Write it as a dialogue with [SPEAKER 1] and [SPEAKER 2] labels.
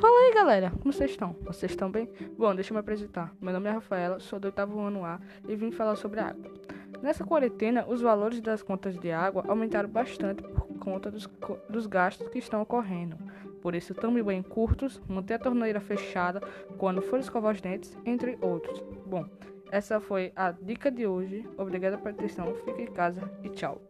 [SPEAKER 1] Fala aí, galera, como vocês estão? Vocês estão bem? Bom, deixa eu me apresentar. Meu nome é Rafaela, sou do oitavo ano A e vim falar sobre água. Nessa quarentena, os valores das contas de água aumentaram bastante por conta dos, dos gastos que estão ocorrendo. Por isso, tome banho curtos, manter a torneira fechada quando for escovar os dentes, entre outros. Bom, essa foi a dica de hoje. Obrigada pela atenção, fique em casa e tchau.